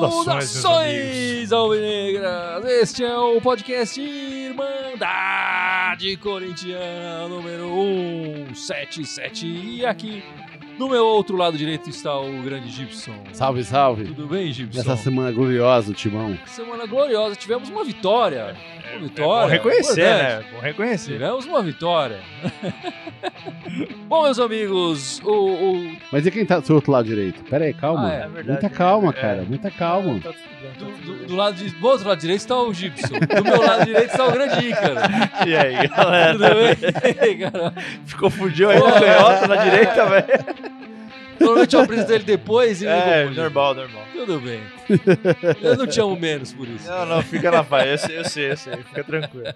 Saudações, alvinegras! Este é o podcast Irmandade Corintiana número 177. E aqui, do meu outro lado direito, está o grande Gibson. Salve, salve. Tudo bem, Gibson? Nessa semana gloriosa, Timão. Semana gloriosa. Tivemos uma vitória. Uma É vitória. bom reconhecer, importante. né? Bom reconhecer. Tivemos uma vitória. Bom, meus amigos, o, o- Mas e quem tá do seu outro lado direito? Pera aí, calma. Ah, é, é verdade. Muita calma, É. cara. Muita calma. Tá tudo bem, tá do, tudo do- bem. do lado de, do outro lado direito está o Gibson. Do meu lado direito está o grande Ícaro. E aí, Tudo galera? bem, cara? Ficou fudido aí na canhota, na direita, velho. Provavelmente eu apresento ele depois e É, normal, normal. Tudo bem. Eu não te amo menos por isso. Não, não, fica na paz. Eu sei, eu sei, eu sei. Fica tranquilo.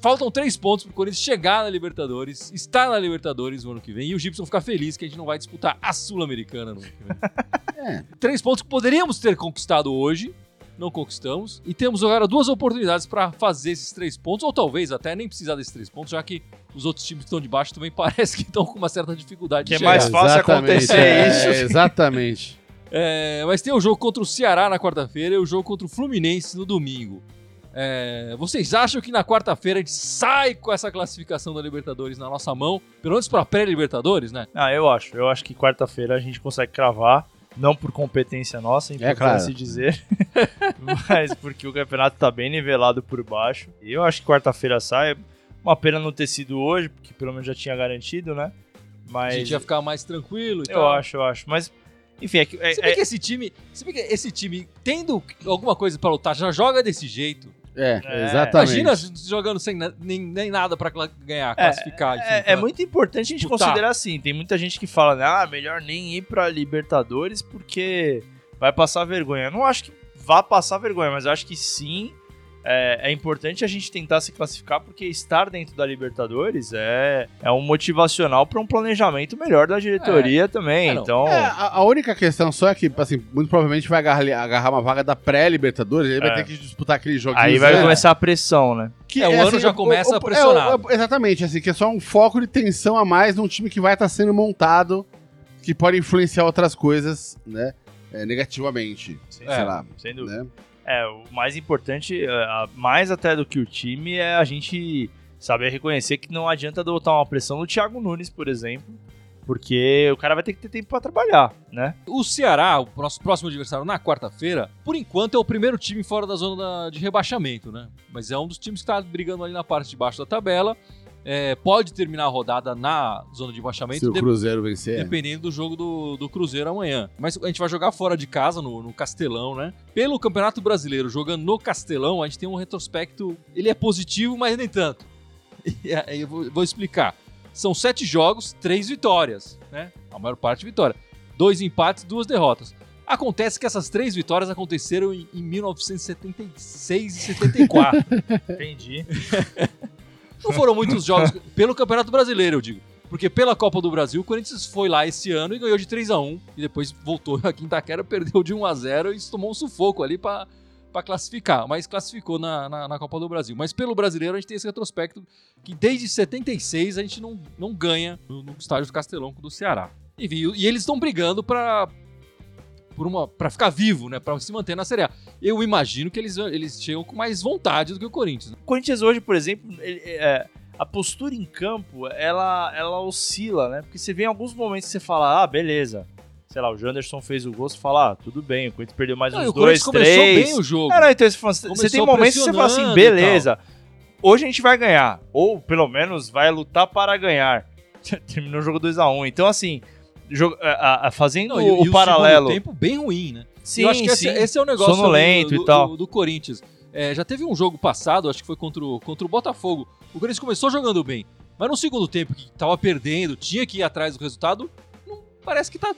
Faltam três pontos pro Corinthians chegar na Libertadores, estar na Libertadores no ano que vem e o Gibson ficar feliz que a gente não vai disputar a Sul-Americana no ano que vem. É. Três pontos que poderíamos ter conquistado hoje, não conquistamos, e temos agora duas oportunidades para fazer esses três pontos, ou talvez até nem precisar desses três pontos, já que os outros times que estão de baixo também parece que estão com uma certa dificuldade Que de é mais chegar. fácil Exatamente, acontecer é, isso. Exatamente. É, mas tem o jogo contra o Ceará na quarta-feira e o jogo contra o Fluminense no domingo. É, vocês acham que na quarta-feira a gente sai com essa classificação da Libertadores na nossa mão? Pelo menos para pré-Libertadores, né? Ah, eu acho. Eu acho que quarta-feira a gente consegue cravar. Não por competência nossa, importante claro. se dizer. mas porque o campeonato tá bem nivelado por baixo. E eu acho que quarta-feira sai. Uma pena não ter sido hoje, porque pelo menos já tinha garantido, né? Mas. A gente ia ficar mais tranquilo e Eu tal. acho, eu acho. Mas, enfim, é que. é- Se bem é- que esse time, se bem que esse time tendo alguma coisa para lutar, já joga desse jeito. É, É. exatamente. Imagina jogando sem na- nem, nem nada para ganhar, classificar. enfim, É, é pra- muito importante a gente disputar. considerar assim. Tem muita gente que fala, né, ah, melhor nem ir pra Libertadores porque vai passar vergonha. Eu não acho que vá passar vergonha, mas eu acho que sim. É, é importante a gente tentar se classificar porque estar dentro da Libertadores é, é um motivacional para um planejamento melhor da diretoria também. É, então, É, a, a única questão só é que, assim, muito provavelmente vai agarrar, agarrar uma vaga da pré-Libertadores, aí vai É. ter que disputar aquele joguinho. aí vai é. começar a pressão, né? Que, É, o ano já começa pressionado. exatamente, assim, que é só um foco de tensão a mais num time que vai estar sendo montado, que pode influenciar outras coisas, né, é, negativamente, Sim, sei lá, Sem dúvida. né? É, o mais importante, é, mais até do que o time, é a gente saber reconhecer que não adianta botar uma pressão no Thiago Nunes, por exemplo, porque o cara vai ter que ter tempo pra trabalhar, né? O Ceará, o nosso próximo adversário na quarta-feira, por enquanto é o primeiro time fora da zona de rebaixamento, né? Mas é um dos times que está brigando ali na parte de baixo da tabela. É, pode terminar a rodada na zona de Se rebaixamento, o de- Cruzeiro vencer. dependendo do jogo do, do Cruzeiro amanhã. Mas a gente vai jogar fora de casa, no, no Castelão, né? Pelo Campeonato Brasileiro, jogando no Castelão, a gente tem um retrospecto. Ele é positivo, mas nem tanto. E aí eu vou, vou explicar. São sete jogos, três vitórias, né? A maior parte vitória. Dois empates, duas derrotas. Acontece que essas três vitórias aconteceram em, em 1976 e 74. Entendi. Não foram muitos jogos pelo Campeonato Brasileiro, eu digo. Porque pela Copa do Brasil, o Corinthians foi lá esse ano e ganhou de 3 a 1 E depois voltou aqui em Itaquera, perdeu de 1 a 0 e tomou um sufoco ali pra classificar. Mas classificou na, na, na Copa do Brasil. Mas pelo brasileiro, a gente tem esse retrospecto que desde 76 a gente não, não ganha no, no estádio do Castelão do Ceará. E, e eles estão brigando pra, por uma, pra ficar vivo, né? Pra se manter na Série A. Eu imagino que eles, eles chegam com mais vontade do que o Corinthians. né? O Corinthians hoje, por exemplo, ele- é, a postura em campo, ela, ela oscila, né? Porque você vê em alguns momentos que você fala, ah, beleza. Sei lá, o Janderson fez o gol, você fala, ah, tudo bem, o Corinthians perdeu mais Não, uns dois, começou três. bem o jogo. Não, não, então você, fala, você Começou tem momentos que você fala assim, beleza, hoje a gente vai ganhar. Ou, pelo menos, vai lutar para ganhar. Terminou o jogo 2x1. Então, assim, a- a- a- fazendo Não, e, o, e paralelo... segundo tempo bem ruim, né? Sim, eu acho que esse, sim. esse é o negócio Sonolento do, e do- tal. do- do Corinthians. É, já teve um jogo passado, acho que foi contra o, contra o Botafogo. O Corinthians começou jogando bem, mas no segundo tempo, que tava perdendo, tinha que ir atrás do resultado, não- parece que tá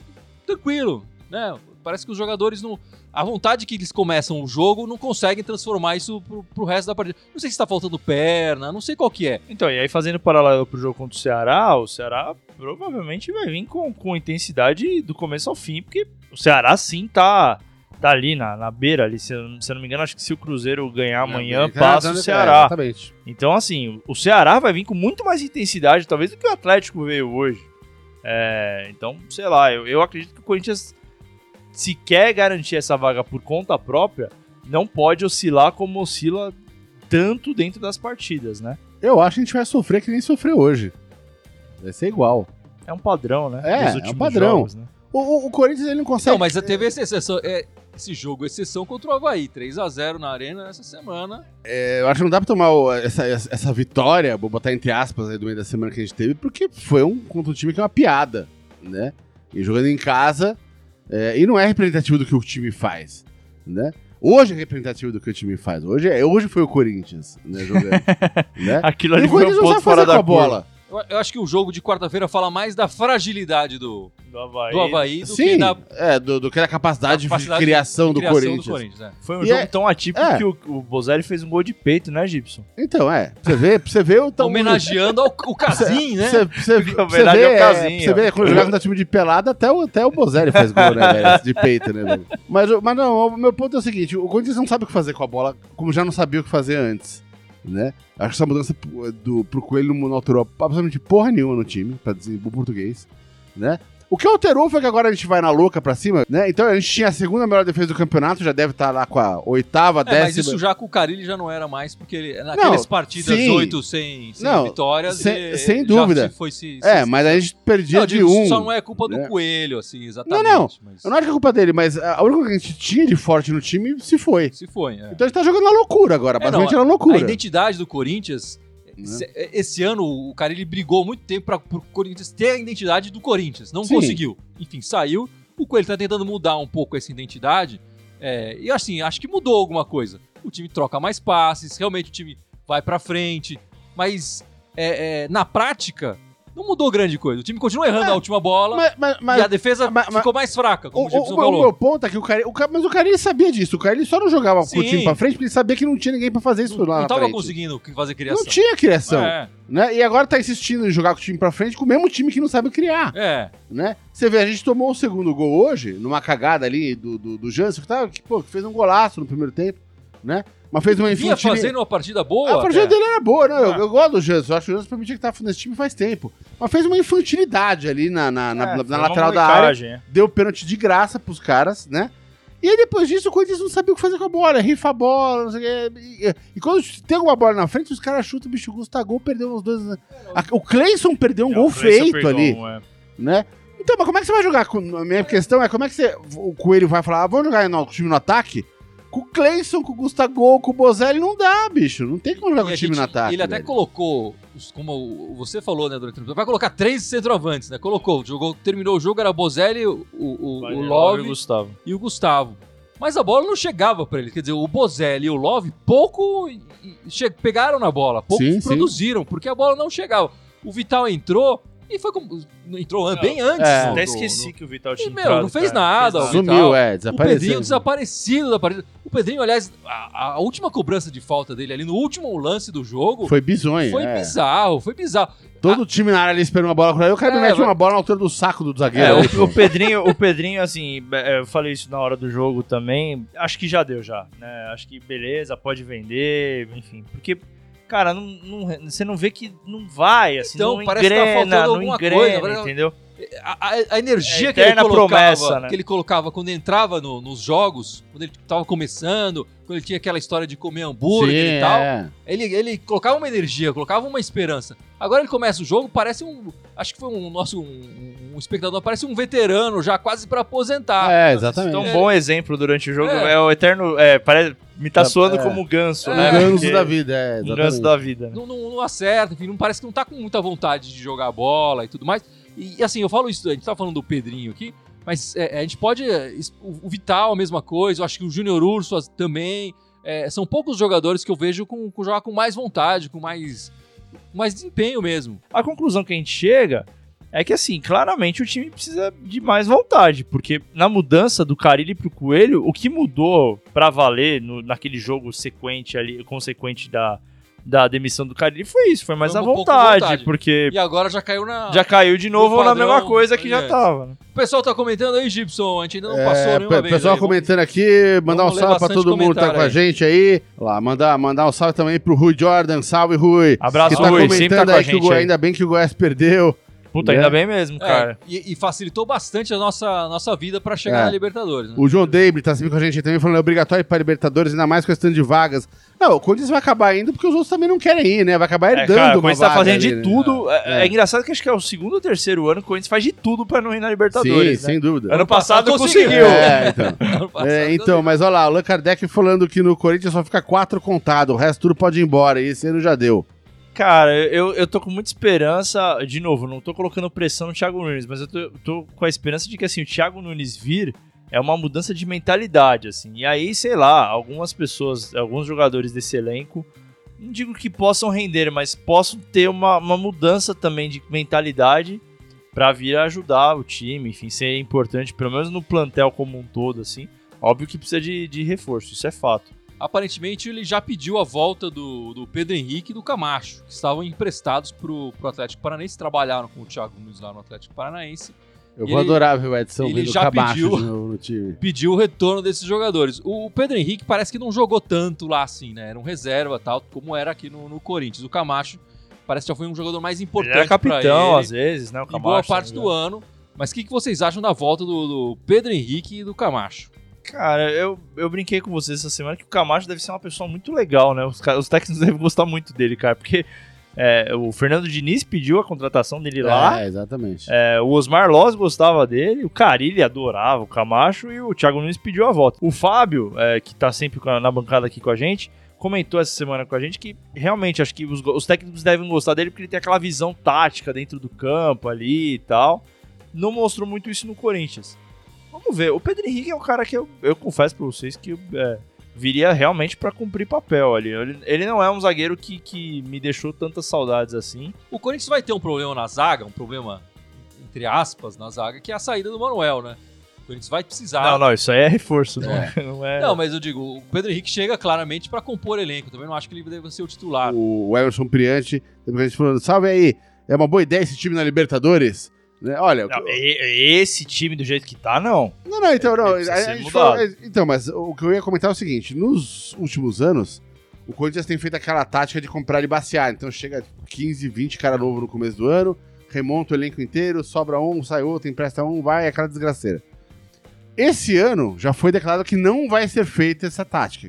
tranquilo, né? Parece que os jogadores não. A vontade que eles começam o jogo não conseguem transformar isso pro, pro resto da partida. Não sei se tá faltando perna, não sei qual que é. Então, e aí fazendo paralelo pro jogo contra o Ceará, o Ceará provavelmente vai vir com, com intensidade do começo ao fim, porque o Ceará sim tá, tá ali na, na beira, ali, se, eu- se eu não me engano, acho que se o Cruzeiro ganhar amanhã, Tá passa dando- o é, Ceará. exatamente. Então, assim, o Ceará vai vir com muito mais intensidade, talvez, do que o Atlético veio hoje. É, então, sei lá, eu, eu acredito que o Corinthians, se quer garantir essa vaga por conta própria, não pode oscilar como oscila tanto dentro das partidas, né? Eu acho que a gente vai sofrer que nem sofreu hoje. Vai ser igual. É um padrão, né? É, é um padrão. jogos, né? O, o- o Corinthians ele não consegue. Não, mas teve essa exceção. é, esse jogo, exceção contra o Havaí. 3x0 na Arena essa semana. É, eu acho que não dá pra tomar o- essa essa vitória, vou botar entre aspas aí do meio da semana que a gente teve, porque foi um contra um time que é uma piada, né? E jogando em casa, é, e não é representativo do que o time faz, né? Hoje é representativo do que o time faz. Hoje, é, hoje foi o Corinthians, né, jogando. né? Aquilo E ali o foi um não sabe fora fazer com da a bola. Eu, eu acho que o jogo de quarta-feira fala mais da fragilidade do, Do Havaí. do Havaí do Sim, que da é, do, do que era a capacidade, capacidade de criação, do, criação Corinthians. é. Foi um E jogo é- tão atípico é. que o, o Bozelli fez um gol de peito, né, Gibson? Então, é, pra você ver, pra você ver o tamanho- Homenageando ao, o Casim, né? Você, você, você homenagem vê, ao é, Casinho, você vê quando jogava no time de pelada, até o, até o Bozelli faz gol, né, velho? De peito, né, velho? Mas, mas não, o meu ponto é o seguinte: o Corinthians não sabe o que fazer com a bola, como já não sabia o que fazer antes, né? Acho que essa mudança do, pro Coelho não alterou absolutamente porra nenhuma no time, pra dizer o português, né? O que alterou foi que agora a gente vai na louca pra cima, né? Então a gente tinha a segunda melhor defesa do campeonato, já deve estar lá com a oitava, É, mas décima. isso já com o Carilli já não era mais, porque ele, naquelas partidas sim. oito sem, sem Não, vitórias, sem- sem dúvida. se foi se, É, se- mas a gente perdia Não, de um. Só não é culpa do né? Coelho, assim, exatamente. Não, não. Mas Eu não acho que é culpa dele, mas a única coisa que a gente tinha de forte no time se foi. se foi, é. Então a gente tá jogando na loucura agora. É, Basicamente não, era A loucura. identidade do Corinthians, Né? se- esse ano o Carilli brigou muito tempo para o Corinthians ter a identidade do Corinthians. Não Sim. conseguiu. Enfim, saiu. O Coelho tá tentando mudar um pouco essa identidade. é, e assim, acho que mudou alguma coisa. O time troca mais passes, realmente o time vai pra frente. Mas é, é, na prática, não mudou grande coisa. O time continua errando a última bola Mas, mas, mas e a defesa ficou mais fraca, como o, o, o- o falou. meu ponto é que o cara, o cara. Mas o cara ele sabia disso. O cara ele só não jogava com Sim. o time pra frente porque ele sabia que não tinha ninguém pra fazer isso não, lá não tava frente. conseguindo fazer criação. Não tinha criação. É, Né? E agora tá insistindo em jogar com o time pra frente com o mesmo time que não sabe criar. é. Né? Você vê, a gente tomou o segundo gol hoje, numa cagada ali do, do, do Jansen, que, tava, que, pô, que fez um golaço no primeiro tempo, né? Mas fez uma Vinha infantil. fazendo uma partida boa. A partida até. dele era boa, né? Eu, Ah. eu gosto do Jansen. Eu acho que o Jansen pra mim tinha que estar nesse time faz tempo. Mas fez uma infantilidade ali na, na, na- É, na lateral da área. é. Deu pênalti de graça pros caras, né? E aí depois disso o Corinthians não sabia o que fazer com a bola. Rifa a bola, não sei o quê. E, e quando tem uma bola na frente, os caras chutam, o bicho Gustavo perdeu uns dois. A- o Cleison perdeu um É, gol feito ali, um, é. né? Então, mas como é que você vai jogar? Com, a minha questão é como é que você, o Coelho vai falar, ah, vamos jogar no, com o time no ataque? Com o Cleison, com o Gustavo, com o Bozelli, não dá, bicho. Não tem como jogar com o time gente- no ataque. Ele até velho. colocou, como você falou, né, durante o vai colocar três centroavantes, né? Colocou, jogou, terminou o jogo, era Bozelli, o, o, Vai, o Love e o Gustavo. e o Gustavo. Mas a bola não chegava pra ele. Quer dizer, o Bozelli e o Love pouco pegaram na bola, pouco Sim, sim. produziram, porque a bola não chegava. O Vital entrou e foi como. Entrou Não, bem antes. é. do- Até esqueci do- que o Vital E, tinha meu, entrado, não fez cara. nada, Fez o Sumiu, Vital. é, O desapareceu. Pedrinho desaparecido da partida. O Pedrinho, aliás, a, a última cobrança de falta dele ali no último lance do jogo Foi bizonho, foi é. bizarro, foi bizarro. Todo time na área ali esperando uma bola com ele, o cara É, mete vai- uma bola na altura do saco do zagueiro. É, ali, o, o Pedrinho, o Pedrinho, assim, é, eu falei isso na hora do jogo também. Acho que já deu já, né? Acho que beleza, pode vender, enfim. Porque, cara, não, não- você não vê que não vai, assim, Então, não parece que tá faltando alguma engrena, coisa, parece- entendeu? A, a- a energia É que ele colocava, promessa, né? que ele colocava quando entrava no- nos jogos, quando ele tava começando, quando ele tinha aquela história de comer hambúrguer Sim, e tal, é. ele, ele colocava uma energia, colocava uma esperança. Agora ele começa o jogo, parece um, acho que foi um nosso um, um espectador, parece um veterano já quase pra aposentar. É, exatamente. Então, um É. bom exemplo durante o jogo É. é, o eterno. É, parece, me tá soando é. como ganso, É. né? Ganso Porque- da vida, é, Um ganso da vida, né? não, não, não acerta, enfim, não parece que não tá com muita vontade de jogar bola e tudo mais. E assim, eu falo isso, a gente tá falando do Pedrinho aqui, mas é, a gente pode. é, O, Vital, a mesma coisa, eu acho que o Júnior Urso também. é, são poucos jogadores que eu vejo com, com jogar com mais vontade, com mais, mais desempenho mesmo. A conclusão que a gente chega é que, assim, claramente o time precisa de mais vontade, porque na mudança do Carilli pro Coelho, o que mudou pra valer no- naquele jogo sequente ali, consequente da, da demissão do Carilli foi isso, foi mais Foi a um vontade, vontade. porque E agora já caiu na. já caiu de novo no na padrão mesma coisa que já antes. tava. né? O pessoal tá comentando aí, Gibson, a gente ainda não É, passou nenhuma vez. pessoal aí, vamos- comentando aqui, mandar um vamos ler salve pra todo mundo que tá comentário com a aí. gente aí. Lá, mandar, mandar um salve também pro Rui Jordan. Salve, Rui. Abraço, que tá Rui, sempre tá comentando com a aí que o gente Go- aí. ainda bem que o Goiás perdeu. Puta, né? ainda bem mesmo, É, cara. e, e facilitou bastante a nossa, nossa vida pra chegar É. na Libertadores. Né? O João David tá sempre com a gente também falando é obrigatório ir pra Libertadores, ainda mais questão de vagas. Não, o Corinthians vai acabar indo porque os outros também não querem ir, né? Vai acabar É, herdando cara, o Corinthians tá fazendo ali, de né? tudo. É, É. é engraçado que acho que é o segundo ou terceiro ano que o Corinthians faz de tudo pra não ir na Sim, Libertadores. né? sem dúvida. Ano passado conseguiu. conseguiu. É, então. Ano passado, É, então, mas olha lá, o Allan Kardec falando que no Corinthians só fica quatro contados, o resto tudo pode ir embora, e esse ano já deu. Cara, eu, eu tô com muita esperança. De novo, não tô colocando pressão no Thiago Nunes, mas eu tô, tô com a esperança de que assim, o Thiago Nunes vir é uma mudança de mentalidade, assim. E aí, sei lá, algumas pessoas, alguns jogadores desse elenco, não digo que possam render, mas possam ter uma, uma mudança também de mentalidade pra vir ajudar o time, enfim, ser importante, pelo menos no plantel como um todo, assim. Óbvio que precisa de, de reforço, isso é fato. Aparentemente ele já pediu a volta do, do Pedro Henrique e do Camacho, que estavam emprestados pro, pro Atlético Paranaense, trabalharam com o Thiago Nunes lá no Atlético Paranaense. Eu E vou ele- adorar ver o Edson ele vendo já Camacho pediu. de novo no time. Pediu o retorno desses jogadores. O Pedro Henrique parece que não jogou tanto lá assim, né? Era um reserva tal, como era aqui no, no Corinthians. O Camacho parece que já foi um jogador mais Ele importante era capitão, pra ele. às vezes, né? O em Camacho, boa se parte me do ano. Mas o que, que vocês acham da volta do, do Pedro Henrique e do Camacho? Cara, eu, eu brinquei com vocês essa semana que o Camacho deve ser uma pessoa muito legal, né? Os, os técnicos devem gostar muito dele, cara, porque é, o Fernando Diniz pediu a contratação dele lá, É, exatamente. é, o Osmar Loz gostava dele, o Carilli adorava o Camacho e o Thiago Nunes pediu a volta. O Fábio, é, que tá sempre na bancada aqui com a gente, comentou essa semana com a gente que realmente acho que os, os técnicos devem gostar dele porque ele tem aquela visão tática dentro do campo ali e tal. Não mostrou muito isso no Corinthians. Vamos ver. O Pedro Henrique é um cara que eu, eu confesso pra vocês que é, viria realmente pra cumprir papel ali. Ele, ele não é um zagueiro que, que me deixou tantas saudades assim. O Corinthians vai ter um problema na zaga, um problema, entre aspas, na zaga, que é a saída do Manuel, né? O Corinthians vai precisar. Não, não, isso aí é reforço, não é? Não é, Não, mas eu digo, o Pedro Henrique chega claramente pra compor elenco. Também não acho que ele deve ser o titular. O Emerson Priante, depois a gente falando, salve aí, é uma boa ideia esse time na Libertadores? Né? Olha, Não, e- esse time do jeito que tá, não. Não, não, então, não. Falou- então, mas o que eu ia comentar é o seguinte: nos últimos anos, o Corinthians tem feito aquela tática de comprar e basear. Então chega 15, 20 cara novo no começo do ano, remonta o elenco inteiro, sobra um, sai outro, empresta um, vai, é aquela desgraceira. Esse ano já foi declarado que não vai ser feita essa tática.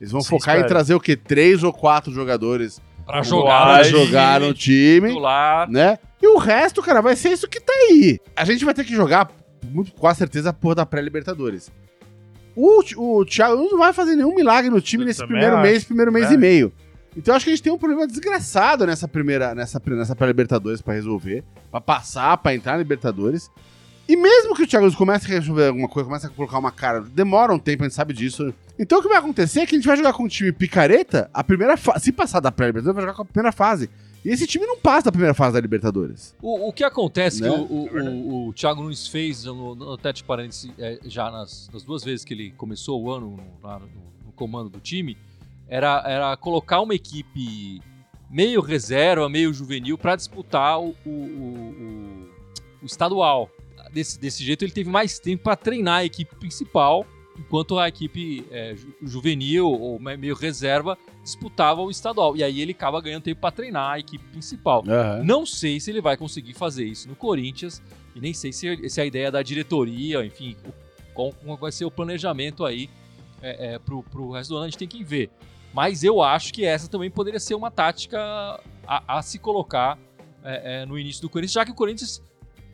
Eles vão Sim, focar em espero. trazer o quê? Três ou quatro jogadores Pra jogar, pra jogar no time titular. né? E o resto, cara, vai ser isso que tá aí. A gente vai ter que jogar, muito, com a certeza, a porra da pré-Libertadores. O, o Thiago não vai fazer nenhum milagre no time Eu nesse primeiro acho. mês, primeiro mês É. e meio. Então eu acho que a gente tem um problema desgraçado nessa primeira, nessa, nessa pré-Libertadores pra resolver, pra passar, pra entrar na Libertadores. E mesmo que o Thiago Nunes comece a resolver alguma coisa, comece a colocar uma cara, demora um tempo, a gente sabe disso. Então o que vai acontecer é que a gente vai jogar com um time picareta, a primeira fase. Se passar da pré-Libertadores, vai jogar com a primeira fase. E esse time não passa da primeira fase da Libertadores. O, o que acontece Né? que o, o, o, o Thiago Nunes fez no, no Atlético Paranaense é, já nas, nas duas vezes que ele começou o ano no, no- no comando do time era, era colocar uma equipe meio reserva, meio juvenil para disputar o, o, o- o- o estadual. Desse, desse jeito ele teve mais tempo para treinar a equipe principal, enquanto a equipe é, ju- juvenil ou me- meio reserva disputava o estadual. E aí ele acaba ganhando tempo para treinar a equipe principal. Não sei se ele vai conseguir fazer isso no Corinthians e nem sei se, se a ideia da diretoria, enfim, como vai ser o planejamento aí é, é, pro, pro resto do ano, a gente tem que ver. Mas eu acho que essa também poderia ser uma tática a, a se colocar é, é, no início do Corinthians, já que o Corinthians,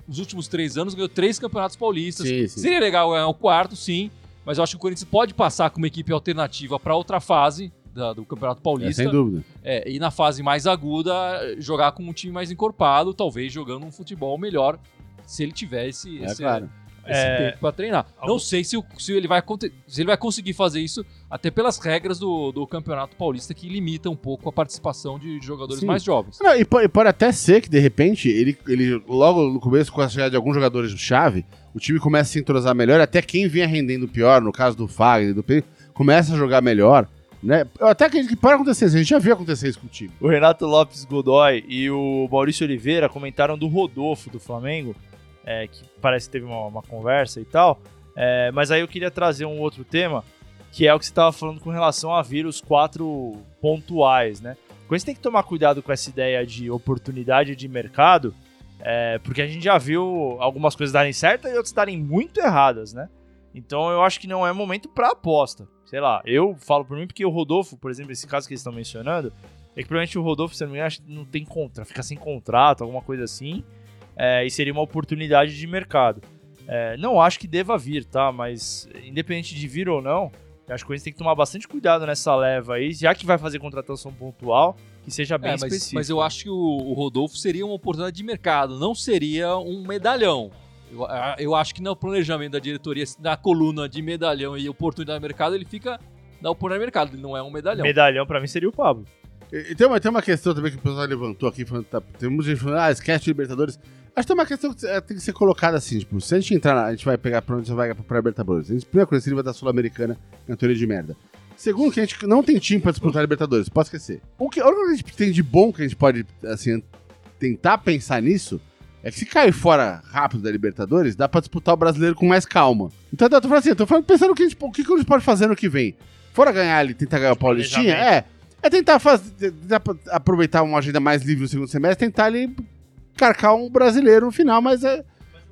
nos últimos três anos, ganhou três campeonatos paulistas. Sim, sim. Seria legal ganhar o quarto, sim, mas eu acho que o Corinthians pode passar com uma equipe alternativa para outra fase da- do Campeonato É, Paulista. sem dúvida. É, e na fase mais aguda, jogar com um time mais encorpado, talvez jogando um futebol melhor, se ele tiver esse, É esse, claro. esse É, tempo pra treinar. algum- Não sei se, se ele vai, se ele vai conseguir fazer isso, até pelas regras do, do Campeonato Paulista, que limita um pouco a participação de jogadores Sim. mais jovens. Não, e pode, pode até ser que, de repente, ele, ele logo no começo, com a chegada de alguns jogadores do chave, o time começa a se entrosar melhor, até quem vinha rendendo pior, no caso do Fagner, do Pedro, começa a jogar melhor, né? Eu até acredito que pode acontecer a gente já viu acontecer isso com o time. O Renato Lopes Godoy e o Maurício Oliveira comentaram do Rodolfo do Flamengo, é, que parece que teve uma, uma conversa e tal. É, mas aí eu queria trazer um outro tema, que é o que você estava falando com relação a vir os quatro pontuais, né? Quando você tem que tomar cuidado com essa ideia de oportunidade de mercado, É, porque a gente já viu algumas coisas darem certo e outras darem muito erradas, né? Então eu acho que não é momento pra aposta. Sei lá, eu falo por mim porque o Rodolfo, por exemplo, esse caso que eles estão mencionando, é que provavelmente o Rodolfo, se não me engano, não tem contra, fica sem contrato, alguma coisa assim, é, e seria uma oportunidade de mercado. É, não acho que deva vir, tá? Mas independente de vir ou não, acho que a gente tem que tomar bastante cuidado nessa leva aí, já que vai fazer contratação pontual, que seja bem É, mas, específica. mas eu acho que o, o Rodolfo seria uma oportunidade de mercado, não seria um medalhão. Eu, a- eu acho que no planejamento da diretoria, na coluna de medalhão e oportunidade de mercado, ele fica na oportunidade de mercado, ele não é um medalhão. Medalhão pra mim seria o Pablo. E, e tem, uma, tem uma questão também que o pessoal levantou aqui, falando, tá, tem muita gente falando, ah, esquece de Libertadores. Acho que tem uma questão que eh, tem que ser colocada assim, tipo, se a gente entrar, na- a gente vai pegar pra onde você vai pra Libertadores. A gente, primeira coisa, se ele vai da Sul-Americana, é uma teoria de merda. Segundo, que a gente não tem time pra disputar a Libertadores, pode esquecer. O que, a única coisa que a gente tem de bom que a gente pode, assim, tentar pensar nisso é que se cair fora rápido da Libertadores, dá pra disputar o brasileiro com mais calma. Então eu tô falando assim, eu tô pensando o que, a gente, o que que a gente pode fazer no que vem. Fora ganhar ali, tentar ganhar o Paulistinha, é. É tentar fazer, tentar aproveitar uma agenda mais livre no segundo semestre, tentar ali carcar um brasileiro no final, mas é.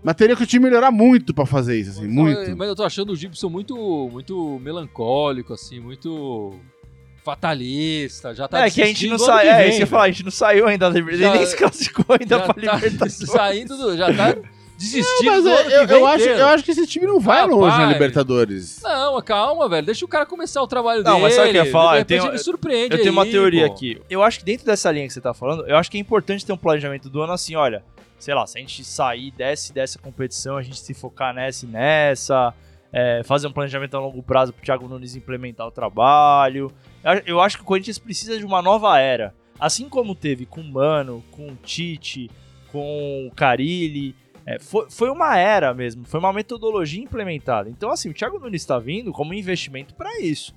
Mas teria que o time melhorar muito pra fazer isso, assim, muito. Mas, mas eu tô achando o Gibson muito, muito melancólico, assim, muito fatalista. Já tá é que a gente não saiu. que É, vem, isso que eu falar, a gente não saiu ainda da Libertadores. Já- nem se classificou ainda pra tá Libertadores. saindo do, já tá desistindo Mas do é, eu, eu acho, eu acho que esse time não vai Rapaz. longe na Libertadores. Não, calma, velho. Deixa o cara começar o trabalho Não, dele. mas sabe o que eu ia falar? Eu tenho- ele surpreende Eu tenho uma aí, teoria pô. aqui. Eu acho que dentro dessa linha que você tá falando, eu acho que é importante ter um planejamento do ano assim, olha, sei lá, se a gente sair desse dessa competição, a gente se focar nessa e nessa, é, fazer um planejamento a longo prazo pro Thiago Nunes implementar o trabalho. Eu- Eu acho que o Corinthians precisa de uma nova era. Assim como teve com o Mano, com o Tite, com o Carilli. é, foi, foi uma era mesmo, foi uma metodologia implementada. Então, assim, o Thiago Nunes está vindo como investimento para isso.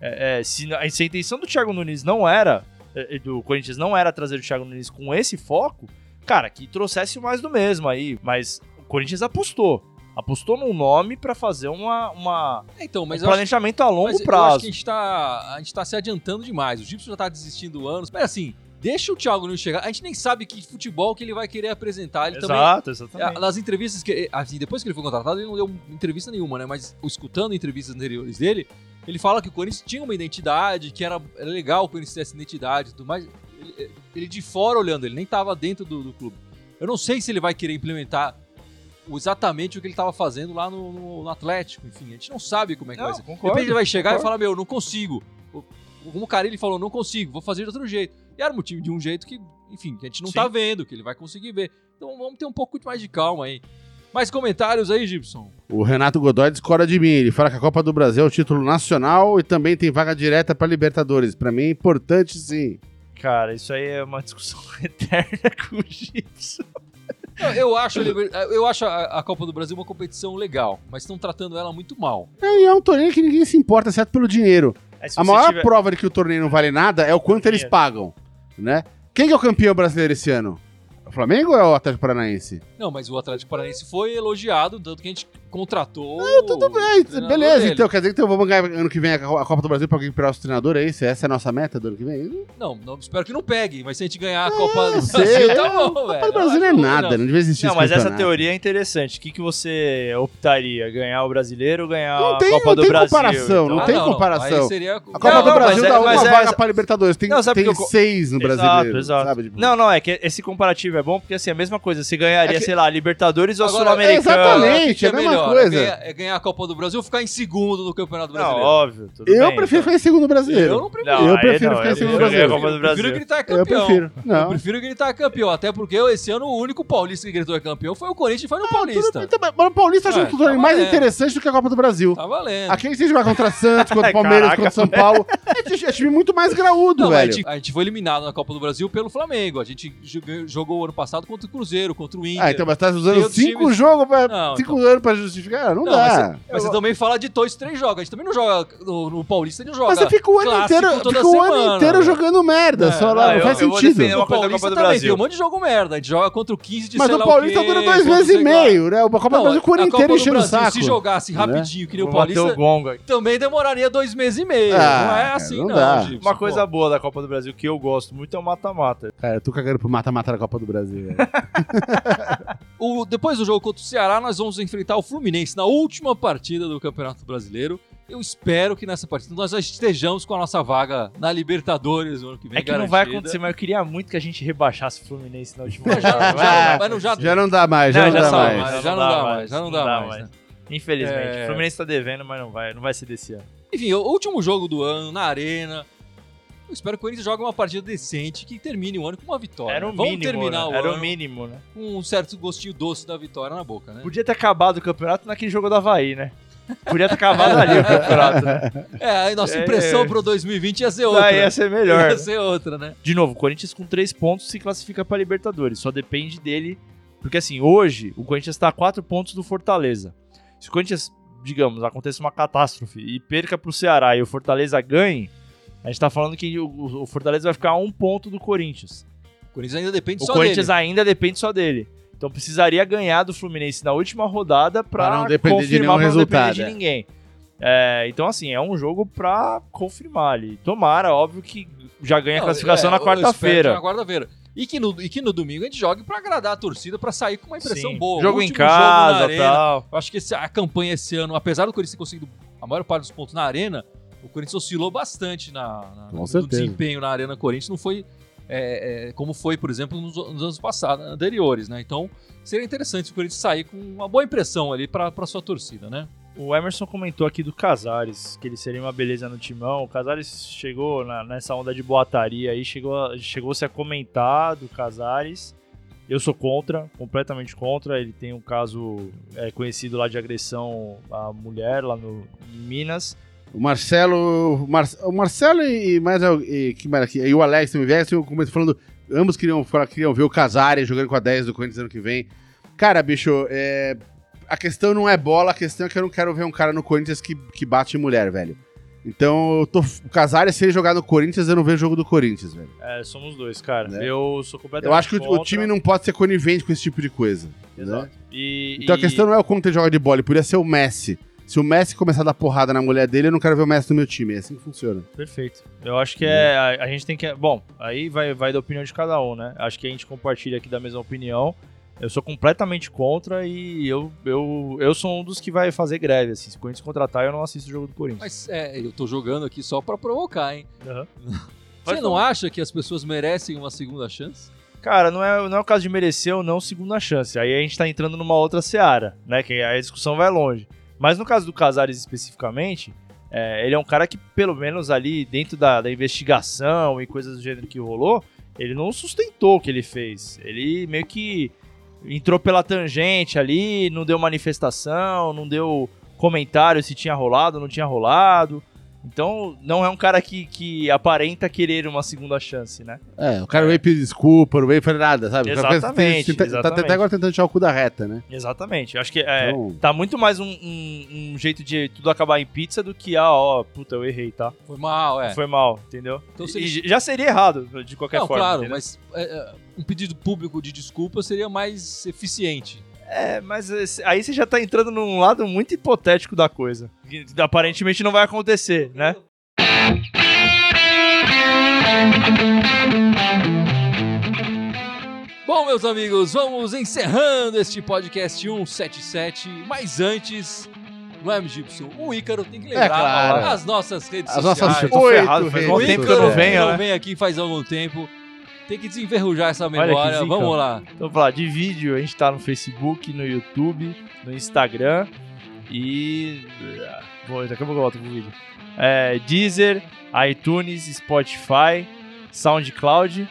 É, é, se, a, se a intenção do Thiago Nunes não era, é, do Corinthians não era trazer o Thiago Nunes com esse foco, cara, que trouxesse mais do mesmo aí. Mas o Corinthians apostou. Apostou num nome para fazer uma, uma É, Então, mas um eu acho planejamento a longo Mas Eu prazo. acho que a gente, tá, a gente tá se adiantando demais. O Gibson já tá desistindo anos. Mas assim, deixa o Thiago Nunes chegar. A gente nem sabe que futebol que ele vai querer apresentar. Ele também. Exato, é, exatamente. Nas entrevistas que. Assim, depois que ele foi contratado, ele não deu entrevista nenhuma, né? Mas escutando entrevistas anteriores dele, ele fala que o Corinthians tinha uma identidade, que era, era legal o Corinthians ter essa identidade e tudo mais. Ele, ele de fora olhando, ele nem tava dentro do, do clube. Eu não sei se ele vai querer implementar exatamente o que ele tava fazendo lá no, no- no Atlético. Enfim, a gente não sabe como é que Não, vai ser. De concordo, repente ele vai chegar e concordo. falar: Meu, não consigo. O- Como o cara ele falou, não consigo, vou fazer de outro jeito. E era um time de um jeito que, enfim, que a gente não Sim. tá vendo, que ele vai conseguir ver. Então vamos ter um pouco mais de calma aí. Mais comentários aí, Gibson? O Renato Godoy discorda de mim. Ele fala que a Copa do Brasil é o título nacional e também tem vaga direta pra Libertadores. Pra mim é importante, sim. Cara, isso aí é uma discussão eterna com o Gibson. Eu, acho, eu acho a, Copa do Brasil uma competição legal, mas estão tratando ela muito mal. É, e é um torneio que ninguém se importa, exceto pelo dinheiro. Se A maior tiver- prova de que o torneio não vale nada é o quanto eles Dinheiro. pagam, né? Quem que é o campeão brasileiro esse ano? O Flamengo ou é o Atlético Paranaense? Não, mas o Atlético Paranaense foi elogiado, tanto que a gente contratou. Tudo bem, beleza. dele. Então, quer dizer que então vamos ganhar ano que vem a Co- a Copa do Brasil pra alguém virar nosso treinador, é isso? Essa é a nossa meta do ano que vem? Não, não, espero que não pegue, mas se a gente ganhar a Copa do sei, Brasil, tá é, bom, A Copa velho. do Brasil não é nada, não. não devia existir Não, mas essa teoria é interessante. O que, que você optaria? Ganhar o brasileiro ou ganhar Não a tem- Copa não do tem Brasil? comparação, então? não Ah, tem comparação. Aí seria... A Copa Não, do não, Brasil é- dá uma é vaga essa- pra Libertadores. Tem, Não, tem seis no Exato, brasileiro. exato. Sabe? Tipo, Não, não, é que esse comparativo é bom porque assim, a mesma coisa, você ganharia, É sei lá, Libertadores ou Agora, Sul-Americana. exatamente. É a mesma melhor? coisa. É ganhar, é ganhar a Copa do Brasil ou ficar em segundo no Campeonato Não, Brasileiro? óbvio. Tudo Eu bem, prefiro então. ficar em segundo brasileiro. Eu não prefiro. Não, Eu prefiro não, ficar em eu segundo prefiro ganhar a brasileiro. Copa do Eu prefiro Brasil. gritar Eu campeão. prefiro. Eu Não. prefiro gritar campeão, até porque eu, esse ano o único paulista que gritou é campeão foi o Corinthians e foi no Paulista. Tudo. Mas o Paulista acho É, que o torneio tá mais interessante do que a Copa do Brasil. Tá valendo. Aqui a gente jogar contra Santos, contra Palmeiras, Caraca, contra São Paulo. É ti- é time muito mais graúdo, Não, a velho. gente, a gente foi eliminado na Copa do Brasil pelo Flamengo. A gente jogou, jogou ano passado contra o Cruzeiro, contra o Inter. Ah, então, mas tá usando cinco times- jogos, pra, Não, cinco anos pra justificar? Não, Não, dá. mas você, mas você também fala de dois, três jogos. A gente também não joga no, no Paulista, a gente não joga. Mas você fica o ano clássico inteiro, toda fica o ano semana, inteiro velho. jogando merda. É, só não, lá, não eu- faz eu sentido. da Paulista do também Brasil. tem um monte de jogo merda. A gente joga contra o 15 de Mas sei o lá Paulista quê, dura dois meses e meio, né? A Copa do Não, Brasil o ano inteiro do enchendo o saco. Se jogasse Né? rapidinho, que nem o Paulista, o também demoraria dois meses e meio. Ah, não é assim, não não. Uma pô. coisa boa da Copa do Brasil que eu gosto muito é o mata-mata. Cara, eu tô cagando pro mata-mata da Copa do Brasil. O- depois do jogo contra o Ceará, nós vamos enfrentar o Fluminense na última partida do Campeonato Brasileiro. Eu espero que nessa partida nós já estejamos com a nossa vaga na Libertadores no ano que vem. É que não vai garantida. acontecer, mas eu queria muito que a gente rebaixasse o Fluminense na última já, já- mas não já, Já não dá mais, já Não, não, já dá mais. já não dá mais, já não dá mais, né? Infelizmente. É. O Fluminense tá devendo, mas não vai, não vai ser desse ano. Enfim, o último jogo do ano, na Arena. Eu espero que o Corinthians jogue uma partida decente que termine o ano com uma vitória. Era o Vamos mínimo, terminar né? o Era ano o mínimo, né? com um certo gostinho doce da vitória na boca, né? Podia ter acabado o campeonato naquele jogo do Havaí, né? Podia ter acabado ali o campeonato, né? É, aí nossa É. impressão pro 2020 ia ser outra. Daí ia ser melhor. Ia ser outra, né? De novo, o Corinthians com três pontos se classifica pra Libertadores. Só depende dele. Porque assim, hoje o Corinthians tá a quatro pontos do Fortaleza. Se o Corinthians, digamos, aconteça uma catástrofe e perca pro Ceará e o Fortaleza ganhe, a gente tá falando que o, o Fortaleza vai ficar a um ponto do Corinthians. O Corinthians ainda depende O só Corinthians dele. ainda depende só dele. Então precisaria ganhar do Fluminense na última rodada pra, Pra não depender de confirmar nenhum pra não depender resultado, de é. ninguém. É, então, assim, é um jogo pra confirmar ali. Tomara, óbvio, que já ganha a classificação é, na quarta-feira. Na quarta-feira. E que, no, e que no domingo a gente jogue pra agradar a torcida, pra sair com uma impressão Sim. boa. Jogo em último jogo na casa Arena, tal. Eu acho que esse- a campanha esse ano, apesar do Corinthians ter conseguido a maior parte dos pontos na Arena, o Corinthians oscilou bastante na, na- no desempenho na Arena Corinthians. Não foi é, é, como foi, por exemplo, nos, nos anos passados, anteriores, né? Então, seria interessante o Corinthians sair com uma boa impressão ali pra sua torcida, né? O Emerson comentou aqui do Casares, que ele seria uma beleza no timão. O Casares chegou na- nessa onda de boataria aí, chegou, a- chegou-se a comentar do Casares. Eu sou contra, completamente contra. Ele tem um caso é, conhecido lá de agressão à mulher lá no, em Minas. O Marcelo. o Mar- o Marcelo e mais. E, que? E o Alex também vieram assim, começou falando. Ambos queriam, queriam ver o Casares jogando com a 10 do Corinthians ano que vem. Cara, bicho, é, a questão não é bola, a questão é que eu não quero ver um cara no Corinthians que, que bate em mulher, velho. Então, eu tô, o Casares, se ele jogar no Corinthians, eu não vejo o jogo do Corinthians, velho. É, somos dois, cara. Né? Eu sou completamente Eu acho que o, o contra. time não pode ser conivente com esse tipo de coisa. Exato. Né? E, Então e- a questão não é o quanto ele joga de bola, ele podia ser o Messi. Se o Messi começar a dar porrada na mulher dele, eu não quero ver o Messi no meu time. É assim que funciona. Perfeito. Eu acho que é. A, a gente tem que. Bom, aí vai, vai da opinião de cada um, né? Acho que a gente compartilha aqui da mesma opinião. Eu sou completamente contra e eu, eu, eu sou um dos que vai fazer greve. Assim. Se o Corinthians contratar, eu não assisto o jogo do Corinthians. Mas é, eu tô jogando aqui só pra provocar, hein? Aham. Você não acha que as pessoas merecem uma segunda chance? Cara, não é, não é o caso de merecer ou não segunda chance. Aí a gente tá entrando numa outra seara, né? Que aí a discussão vai longe. Mas no caso do Casares especificamente, é, ele é um cara que, pelo menos ali dentro da, da investigação e coisas do gênero que rolou, ele não sustentou o que ele fez. Ele meio que entrou pela tangente ali, não deu manifestação, não deu comentário se tinha rolado não tinha rolado. Então, não é um cara que, que aparenta querer uma segunda chance, né? É, o cara veio pedir desculpa, não veio fazer nada, sabe? Exatamente, fez- tá- Tá, exatamente. até agora tentando tirar o cu da reta, né? Exatamente. Eu acho que é, Então- tá muito mais um, um- um jeito de tudo acabar em pizza do que, ah, ó, puta, eu errei, tá? Foi mal, é. Foi mal, entendeu? Então, se e já seria errado, de qualquer não, forma. claro, entendeu? mas é, é, um pedido público de desculpa seria mais eficiente. É, mas esse- aí você já tá entrando num lado muito hipotético da coisa. Que aparentemente não vai acontecer, né? Bom, meus amigos, vamos encerrando este podcast 177. Mas antes, não é, Gibson? O Ícaro tem que lembrar É claro. as nossas redes As sociais. nossas eu tô oito ferrado, faz redes tempo que eu não venho, não né? vem aqui faz algum tempo. Tem que desenverrujar essa memória. Vamos lá. Então, vamos lá, de vídeo, a gente tá no Facebook, no YouTube, no Instagram e. Bom, daqui a pouco eu volto pro vídeo. É, Deezer, iTunes, Spotify, SoundCloud.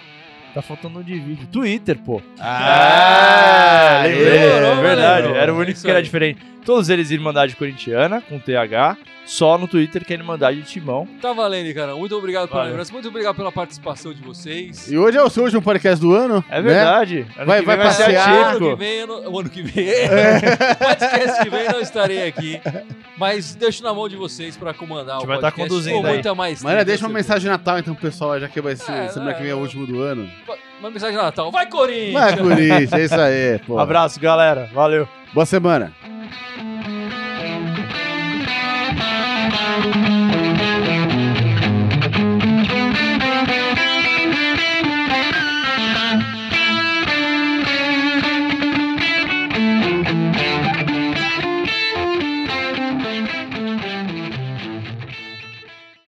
Tá faltando um de vídeo. Twitter, pô. Ah, lembrei. demorou, é verdade. Era o É único que era diferente. Todos eles Irmandade Corintiana, com TH. Só no Twitter que é Irmandade de Timão. Tá valendo, cara. Muito obrigado pela Valeu. lembrança. Muito obrigado pela participação de vocês. E hoje é o seu último podcast do ano. É né? verdade. Ano Vai- que vai vem ser passear. O ano atípico. que vem, eu não- o ano que vem. O podcast que vem não estarei aqui. Mas deixo na mão de vocês pra comandar A gente o vai tá podcast. conduzindo com aí. muita mais Mano, deixa uma mensagem de Natal então, pessoal, já que vai ser É, semana que vem é o é, último do ano. Uma mensagem de Natal. Vai, Corinthians! Vai, Corinthians, é isso aí, pô. Abraço, galera. Valeu. Boa semana. Thank you.